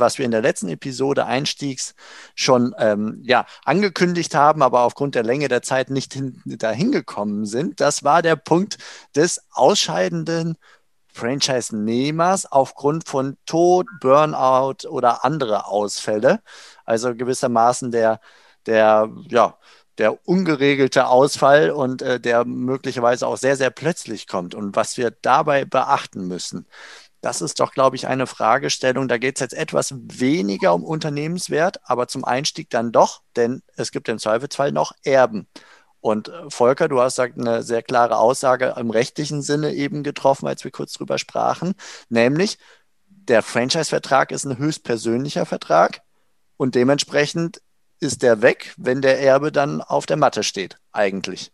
was wir in der letzten Episode Einstiegs schon ähm, ja, angekündigt haben, aber aufgrund der Länge der Zeit nicht hin, dahin gekommen sind. Das war der Punkt des ausscheidenden Franchise-Nehmers aufgrund von Tod, Burnout oder andere Ausfälle. Also gewissermaßen der, der, ja, der ungeregelte Ausfall und äh, der möglicherweise auch sehr, sehr plötzlich kommt und was wir dabei beachten müssen. Das ist doch, glaube ich, eine Fragestellung. Da geht es jetzt etwas weniger um Unternehmenswert, aber zum Einstieg dann doch, denn es gibt im Zweifelsfall noch Erben. Und äh, Volker, du hast eine sehr klare Aussage im rechtlichen Sinne eben getroffen, als wir kurz drüber sprachen, nämlich der Franchise-Vertrag ist ein höchstpersönlicher Vertrag und dementsprechend ist der weg, wenn der Erbe dann auf der Matte steht, eigentlich.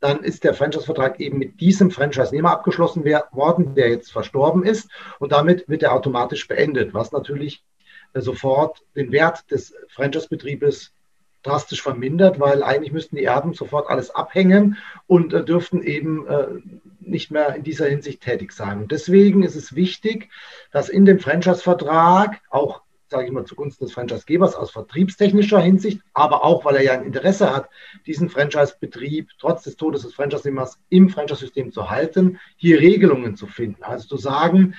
dann ist der Franchise-Vertrag eben mit diesem Franchise-Nehmer abgeschlossen worden, der jetzt verstorben ist. Und damit wird er automatisch beendet, was natürlich äh, sofort den Wert des Franchise-Betriebes drastisch vermindert, weil eigentlich müssten die Erben sofort alles abhängen und äh, dürften eben äh, nicht mehr in dieser Hinsicht tätig sein. Und deswegen ist es wichtig, dass in dem Franchise-Vertrag auch sage ich mal, zugunsten des Franchisegebers aus vertriebstechnischer Hinsicht, aber auch, weil er ja ein Interesse hat, diesen Franchise-Betrieb trotz des Todes des Franchise-Nehmers im Franchise-System zu halten, hier Regelungen zu finden. Also zu sagen,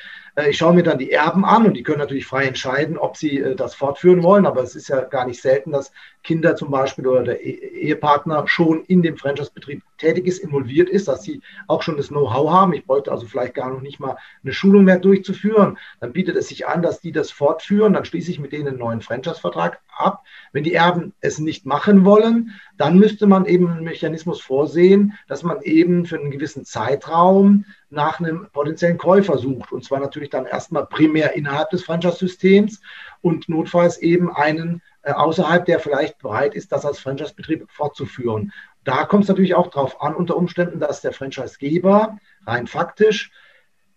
ich schaue mir dann die Erben an und die können natürlich frei entscheiden, ob sie äh, das fortführen wollen, aber es ist ja gar nicht selten, dass Kinder zum Beispiel oder der e-, Ehepartner schon in dem Franchise-Betrieb tätig ist, involviert ist, dass sie auch schon das Know-how haben. Ich bräuchte also vielleicht gar noch nicht mal eine Schulung mehr durchzuführen. Dann bietet es sich an, dass die das fortführen. Dann schließe ich mit denen einen neuen Franchise-Vertrag ab. Wenn die Erben es nicht machen wollen, dann müsste man eben einen Mechanismus vorsehen, dass man eben für einen gewissen Zeitraum nach einem potenziellen Käufer sucht. Und zwar natürlich dann erstmal primär innerhalb des Franchise-Systems und notfalls eben einen äh, außerhalb, der vielleicht bereit ist, das als Franchise-Betrieb fortzuführen. Da kommt es natürlich auch darauf an, unter Umständen, dass der Franchise-Geber rein faktisch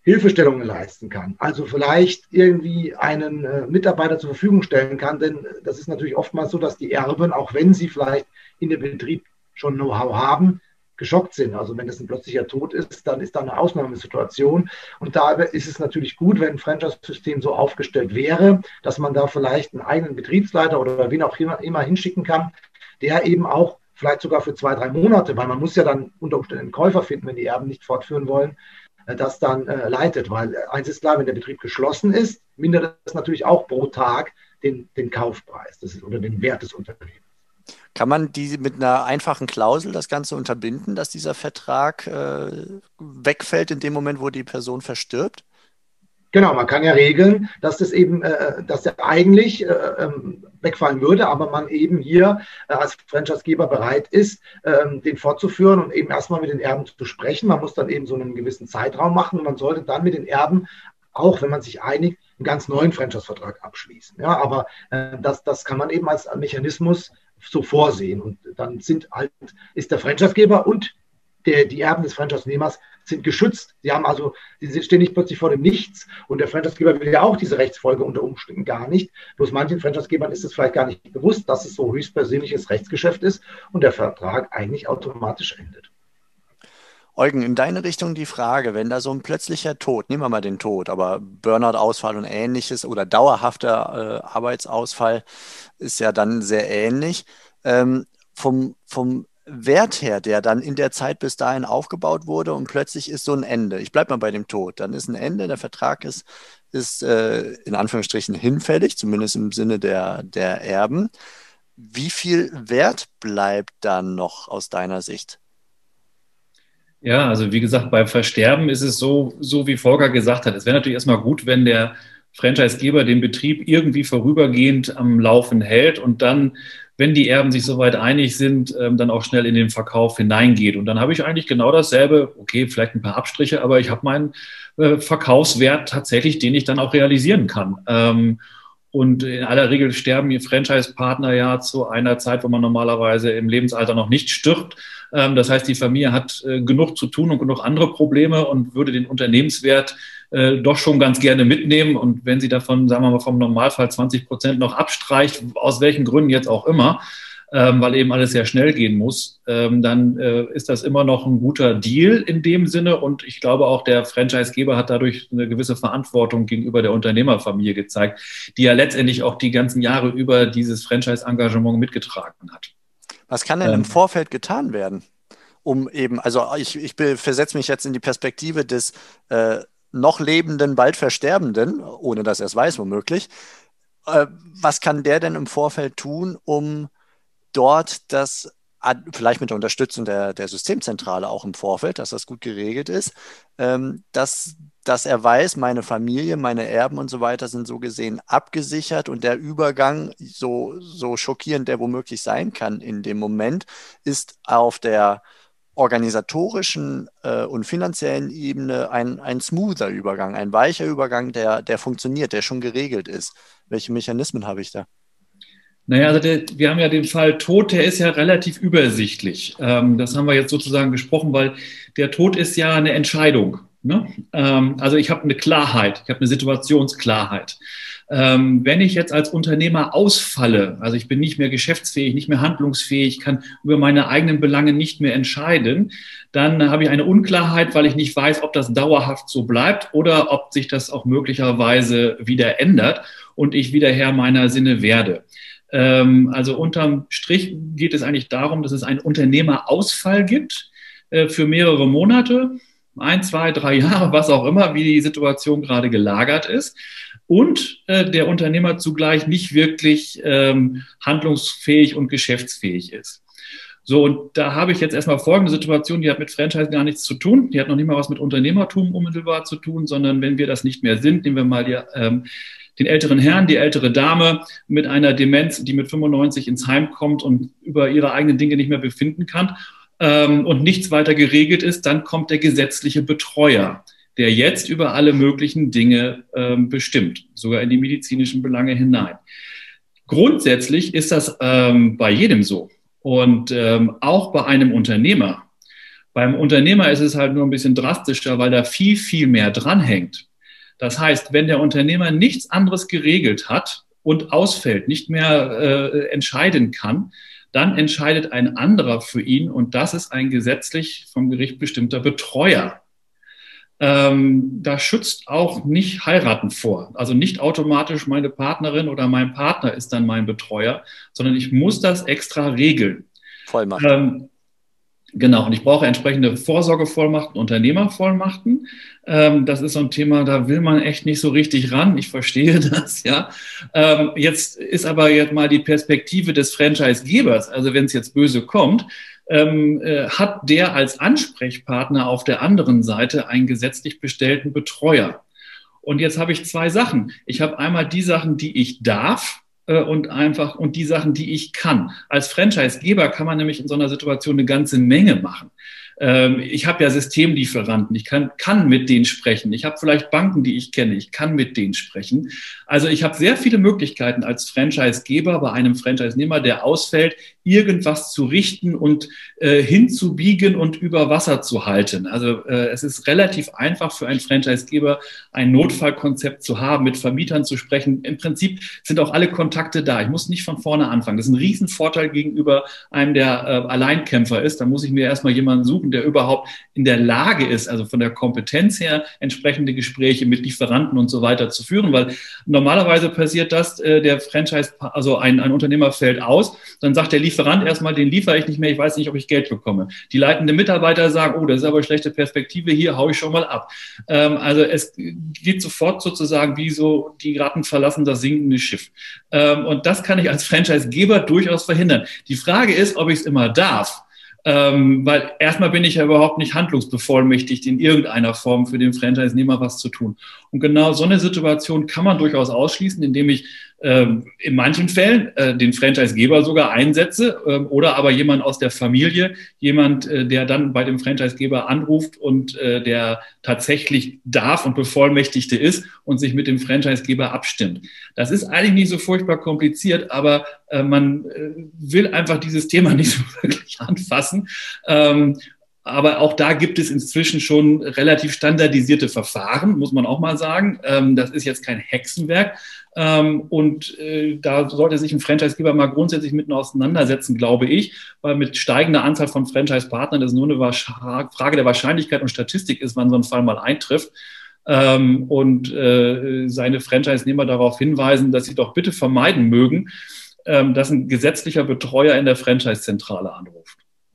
Hilfestellungen leisten kann. Also vielleicht irgendwie einen äh, Mitarbeiter zur Verfügung stellen kann, denn das ist natürlich oftmals so, dass die Erben, auch wenn sie vielleicht in dem Betrieb schon Know-how haben, geschockt sind. Also wenn es ein plötzlicher Tod ist, dann ist da eine Ausnahmesituation. Und da ist es natürlich gut, wenn ein Franchise-System so aufgestellt wäre, dass man da vielleicht einen eigenen Betriebsleiter oder wen auch immer, immer hinschicken kann, der eben auch vielleicht sogar für zwei, drei Monate, weil man muss ja dann unter Umständen einen Käufer finden, wenn die Erben nicht fortführen wollen, äh, das dann äh, leitet. Weil äh, eins ist klar, wenn der Betrieb geschlossen ist, mindert das natürlich auch pro Tag den, den Kaufpreis das ist, oder den Wert des Unternehmens. Kann man die mit einer einfachen Klausel das Ganze unterbinden, dass dieser Vertrag äh, wegfällt in dem Moment, wo die Person verstirbt? Genau, man kann ja regeln, dass das eben, äh, dass der eigentlich äh, ähm, wegfallen würde, aber man eben hier äh, als Franchisegeber bereit ist, ähm, den fortzuführen und eben erstmal mit den Erben zu sprechen. Man muss dann eben so einen gewissen Zeitraum machen und man sollte dann mit den Erben, auch wenn man sich einigt, einen ganz neuen Franchise-Vertrag abschließen. Ja, aber äh, das, das kann man eben als Mechanismus so vorsehen. Und dann sind halt, ist der Franchisegeber und der, die Erben des Franchise-Nehmers sind geschützt. Sie haben also, sie stehen nicht plötzlich vor dem Nichts und der Franchisegeber will ja auch diese Rechtsfolge unter Umständen gar nicht. Bloß manchen Franchisegebern ist es vielleicht gar nicht bewusst, dass es so höchstpersönliches Rechtsgeschäft ist und der Vertrag eigentlich automatisch endet. Eugen, in deine Richtung die Frage, wenn da so ein plötzlicher Tod, nehmen wir mal den Tod, aber Burnout-Ausfall und ähnliches oder dauerhafter äh, Arbeitsausfall ist ja dann sehr ähnlich. Ähm, vom, vom Wert her, der dann in der Zeit bis dahin aufgebaut wurde und plötzlich ist so ein Ende. Ich bleibe mal bei dem Tod. Dann ist ein Ende, der Vertrag ist, ist äh, in Anführungsstrichen hinfällig, zumindest im Sinne der, der Erben. Wie viel Wert bleibt dann noch aus deiner Sicht? Ja, also wie gesagt, beim Versterben ist es so, so wie Volker gesagt hat. Es wäre natürlich erstmal gut, wenn der Franchisegeber den Betrieb irgendwie vorübergehend am Laufen hält und dann wenn die Erben sich soweit einig sind, ähm, dann auch schnell in den Verkauf hineingeht. Und dann habe ich eigentlich genau dasselbe, okay, vielleicht ein paar Abstriche, aber ich habe meinen äh, Verkaufswert tatsächlich, den ich dann auch realisieren kann. Und in aller Regel sterben die Franchise-Partner ja zu einer Zeit, wo man normalerweise im Lebensalter noch nicht stirbt. Ähm, das heißt, die Familie hat äh, genug zu tun und genug andere Probleme und würde den Unternehmenswert äh, doch schon ganz gerne mitnehmen. Und wenn sie davon, sagen wir mal, vom Normalfall 20 Prozent noch abstreicht, aus welchen Gründen jetzt auch immer, ähm, weil eben alles sehr schnell gehen muss, ähm, dann äh, ist das immer noch ein guter Deal in dem Sinne. Und ich glaube auch, der Franchisegeber hat dadurch eine gewisse Verantwortung gegenüber der Unternehmerfamilie gezeigt, die ja letztendlich auch die ganzen Jahre über dieses Franchise-Engagement mitgetragen hat. Was kann denn ähm, im Vorfeld getan werden? Um eben, also ich, ich versetze mich jetzt in die Perspektive des äh, noch lebenden, bald Versterbenden, ohne dass er es weiß, womöglich. Äh, was kann der denn im Vorfeld tun, um dort das vielleicht mit der Unterstützung der, der Systemzentrale auch im Vorfeld, dass das gut geregelt ist, ähm, dass, dass er weiß, meine Familie, meine Erben und so weiter sind so gesehen abgesichert und der Übergang, so, so schockierend der womöglich sein kann in dem Moment, ist auf der organisatorischen äh, und finanziellen Ebene ein, ein smoother Übergang, ein weicher Übergang, der, der funktioniert, der schon geregelt ist. Welche Mechanismen habe ich da? Naja, also der, wir haben ja den Fall Tod, der ist ja relativ übersichtlich. Ähm, das haben wir jetzt sozusagen gesprochen, weil der Tod ist ja eine Entscheidung. Ne? Ähm, also ich habe eine Klarheit, ich habe eine Situationsklarheit. Ähm, wenn ich jetzt als Unternehmer ausfalle, also ich bin nicht mehr geschäftsfähig, nicht mehr handlungsfähig, kann über meine eigenen Belange nicht mehr entscheiden, dann habe ich eine Unklarheit, weil ich nicht weiß, ob das dauerhaft so bleibt oder ob sich das auch möglicherweise wieder ändert und ich wieder Herr meiner Sinne werde. Ähm, also unterm Strich geht es eigentlich darum, dass es einen Unternehmerausfall gibt äh, für mehrere Monate, ein, zwei, drei Jahre, was auch immer, wie die Situation gerade gelagert ist. Und äh, der Unternehmer zugleich nicht wirklich ähm, handlungsfähig und geschäftsfähig ist. So, und da habe ich jetzt erstmal folgende Situation, die hat mit Franchise gar nichts zu tun. Die hat noch nicht mal was mit Unternehmertum unmittelbar zu tun, sondern wenn wir das nicht mehr sind, nehmen wir mal die ähm, den älteren Herrn, die ältere Dame mit einer Demenz, die mit 95 ins Heim kommt und über ihre eigenen Dinge nicht mehr befinden kann ähm, und nichts weiter geregelt ist, dann kommt der gesetzliche Betreuer, der jetzt über alle möglichen Dinge ähm, bestimmt, sogar in die medizinischen Belange hinein. Grundsätzlich ist das ähm, bei jedem so und ähm, auch bei einem Unternehmer. Beim Unternehmer ist es halt nur ein bisschen drastischer, weil da viel, viel mehr dranhängt. Das heißt, wenn der Unternehmer nichts anderes geregelt hat und ausfällt, nicht mehr äh, entscheiden kann, dann entscheidet ein anderer für ihn und das ist ein gesetzlich vom Gericht bestimmter Betreuer. Ähm, da schützt auch nicht heiraten vor. Also nicht automatisch meine Partnerin oder mein Partner ist dann mein Betreuer, sondern ich muss das extra regeln. Vollmacht. Ähm, Genau, und ich brauche entsprechende Vorsorgevollmachten, Unternehmervollmachten. Ähm, das ist so ein Thema, da will man echt nicht so richtig ran. Ich verstehe das, ja. Ähm, jetzt ist aber jetzt mal die Perspektive des Franchisegebers, also wenn es jetzt böse kommt, ähm, äh, hat der als Ansprechpartner auf der anderen Seite einen gesetzlich bestellten Betreuer. Und jetzt habe ich zwei Sachen. Ich habe einmal die Sachen, die ich darf, und einfach und die Sachen, die ich kann. Als Franchisegeber kann man nämlich in so einer Situation eine ganze Menge machen. Ähm, ich habe ja Systemlieferanten, ich kann, kann mit denen sprechen. Ich habe vielleicht Banken, die ich kenne, ich kann mit denen sprechen. Also ich habe sehr viele Möglichkeiten als Franchisegeber bei einem Franchisenehmer, der ausfällt, irgendwas zu richten und äh, hinzubiegen und über Wasser zu halten. Also äh, es ist relativ einfach für einen Franchisegeber, ein Notfallkonzept zu haben, mit Vermietern zu sprechen. Im Prinzip sind auch alle Kontakte da. Ich muss nicht von vorne anfangen. Das ist ein Riesenvorteil gegenüber einem, der äh, Alleinkämpfer ist. Da muss ich mir erstmal jemanden suchen, der überhaupt in der Lage ist, also von der Kompetenz her, entsprechende Gespräche mit Lieferanten und so weiter zu führen. Weil normalerweise passiert das, äh, der Franchise, also ein, ein Unternehmer fällt aus, dann sagt der Lieferant, Lieferant erstmal, den liefere ich nicht mehr, ich weiß nicht, ob ich Geld bekomme. Die leitenden Mitarbeiter sagen, oh, das ist aber schlechte Perspektive, hier haue ich schon mal ab. Ähm, also es geht sofort sozusagen wie so, die Ratten verlassen das sinkende Schiff. Ähm, und das kann ich als Franchisegeber durchaus verhindern. Die Frage ist, ob ich es immer darf. Ähm, weil erstmal bin ich ja überhaupt nicht handlungsbevollmächtigt, in irgendeiner Form für den Franchise-Nehmer was zu tun. Und genau so eine Situation kann man durchaus ausschließen, indem ich in manchen Fällen äh, den Franchisegeber sogar einsetze ähm, oder aber jemand aus der Familie, jemand, äh, der dann bei dem Franchisegeber anruft und äh, der tatsächlich darf und Bevollmächtigte ist und sich mit dem Franchisegeber abstimmt. Das ist eigentlich nicht so furchtbar kompliziert, aber man will einfach dieses Thema nicht so wirklich anfassen. Ähm, aber auch da gibt es inzwischen schon relativ standardisierte Verfahren, muss man auch mal sagen. Das ist jetzt kein Hexenwerk, ähm, und äh, da sollte sich ein Franchisegeber mal grundsätzlich mitten auseinandersetzen, glaube ich, weil mit steigender Anzahl von Franchise-Partnern es nur eine Frage der Wahrscheinlichkeit und Statistik ist, wann so ein Fall mal eintrifft. Ähm, und äh, seine Franchise-Nehmer darauf hinweisen, dass sie doch bitte vermeiden mögen, ähm, dass ein gesetzlicher Betreuer in der Franchise-Zentrale anruft.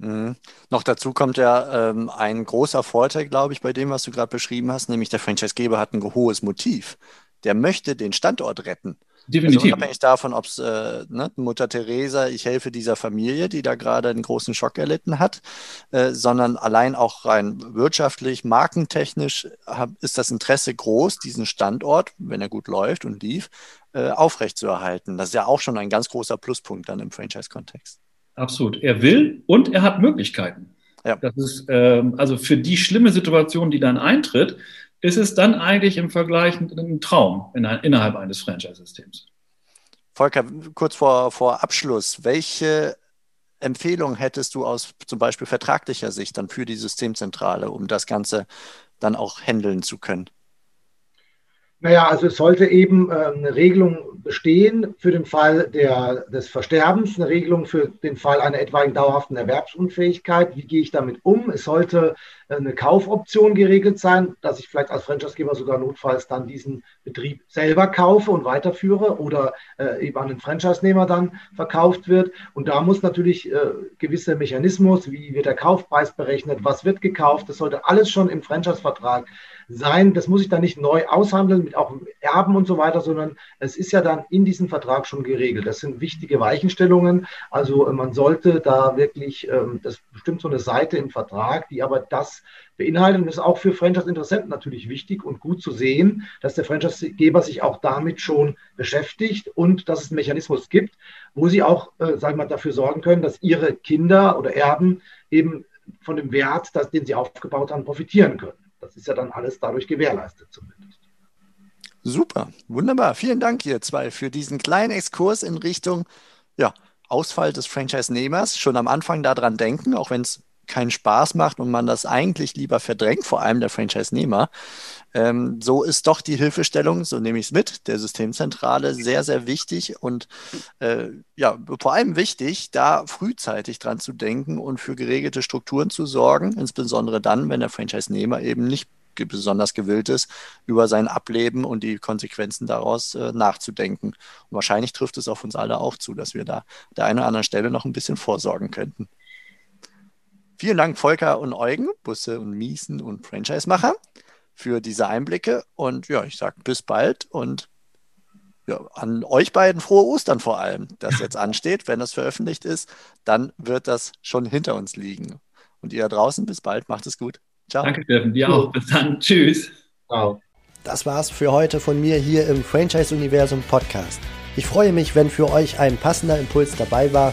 Mhm. Noch dazu kommt ja ähm, ein großer Vorteil, glaube ich, bei dem, was du gerade beschrieben hast, nämlich der Franchisegeber hat ein hohes Motiv der möchte den Standort retten. Definitiv. Also unabhängig davon, ob es äh, ne, Mutter Teresa, ich helfe dieser Familie, die da gerade einen großen Schock erlitten hat, äh, sondern allein auch rein wirtschaftlich, markentechnisch hab, ist das Interesse groß, diesen Standort, wenn er gut läuft und lief, äh, aufrechtzuerhalten. Das ist ja auch schon ein ganz großer Pluspunkt dann im Franchise-Kontext. Absolut. Er will und er hat Möglichkeiten. Ja. Das ist ähm, also für die schlimme Situation, die dann eintritt, ist es dann eigentlich im Vergleich ein Traum in, innerhalb eines Franchise-Systems. Volker, kurz vor, vor Abschluss, welche Empfehlung hättest du aus zum Beispiel vertraglicher Sicht dann für die Systemzentrale, um das Ganze dann auch handeln zu können? Naja, also es sollte eben äh, eine Regelung bestehen für den Fall der, des Versterbens, eine Regelung für den Fall einer etwaigen dauerhaften Erwerbsunfähigkeit. Wie gehe ich damit um? Es sollte äh, eine Kaufoption geregelt sein, dass ich vielleicht als Franchisegeber sogar notfalls dann diesen Betrieb selber kaufe und weiterführe oder äh, eben an den Franchise-Nehmer dann verkauft wird. Und da muss natürlich äh, gewisse Mechanismus, wie wird der Kaufpreis berechnet, was wird gekauft, das sollte alles schon im Franchise-Vertrag sein. Das muss ich dann nicht neu aushandeln mit auch Erben und so weiter, sondern es ist ja dann in diesem Vertrag schon geregelt. Das sind wichtige Weichenstellungen. Also äh, man sollte da wirklich, ähm, das bestimmt so eine Seite im Vertrag, die aber das beinhaltet. Und ist auch für Franchise-Interessenten natürlich wichtig und gut zu sehen, dass der Franchise-Geber sich auch damit schon beschäftigt und dass es einen Mechanismus gibt, wo sie auch, äh, sagen wir mal, dafür sorgen können, dass ihre Kinder oder Erben eben von dem Wert, den sie aufgebaut haben, profitieren können. Das ist ja dann alles dadurch gewährleistet zumindest. Super, wunderbar. Vielen Dank, ihr zwei, für diesen kleinen Exkurs in Richtung ja, Ausfall des Franchise-Nehmers. Schon am Anfang daran denken, auch wenn es keinen Spaß macht und man das eigentlich lieber verdrängt, vor allem der Franchise-Nehmer. Ähm, so ist doch die Hilfestellung, so nehme ich es mit, der Systemzentrale sehr, sehr wichtig und äh, ja, vor allem wichtig, da frühzeitig dran zu denken und für geregelte Strukturen zu sorgen, insbesondere dann, wenn der Franchise-Nehmer eben nicht besonders gewillt ist, über sein Ableben und die Konsequenzen daraus äh, nachzudenken. Und wahrscheinlich trifft es auf uns alle auch zu, dass wir da der einen oder anderen Stelle noch ein bisschen vorsorgen könnten. Vielen Dank, Volker und Eugen, Busse und Miesen und Franchise-Macher, für diese Einblicke. Und ja, ich sage bis bald und ja, an euch beiden frohe Ostern vor allem, das jetzt ansteht. Wenn das veröffentlicht ist, dann wird das schon hinter uns liegen. Und ihr da draußen, bis bald, macht es gut. Ciao. Danke, Steffen. Dir auch. Bis dann. Tschüss. Ciao. Das war's für heute von mir hier im Franchise-Universum Podcast. Ich freue mich, wenn für euch ein passender Impuls dabei war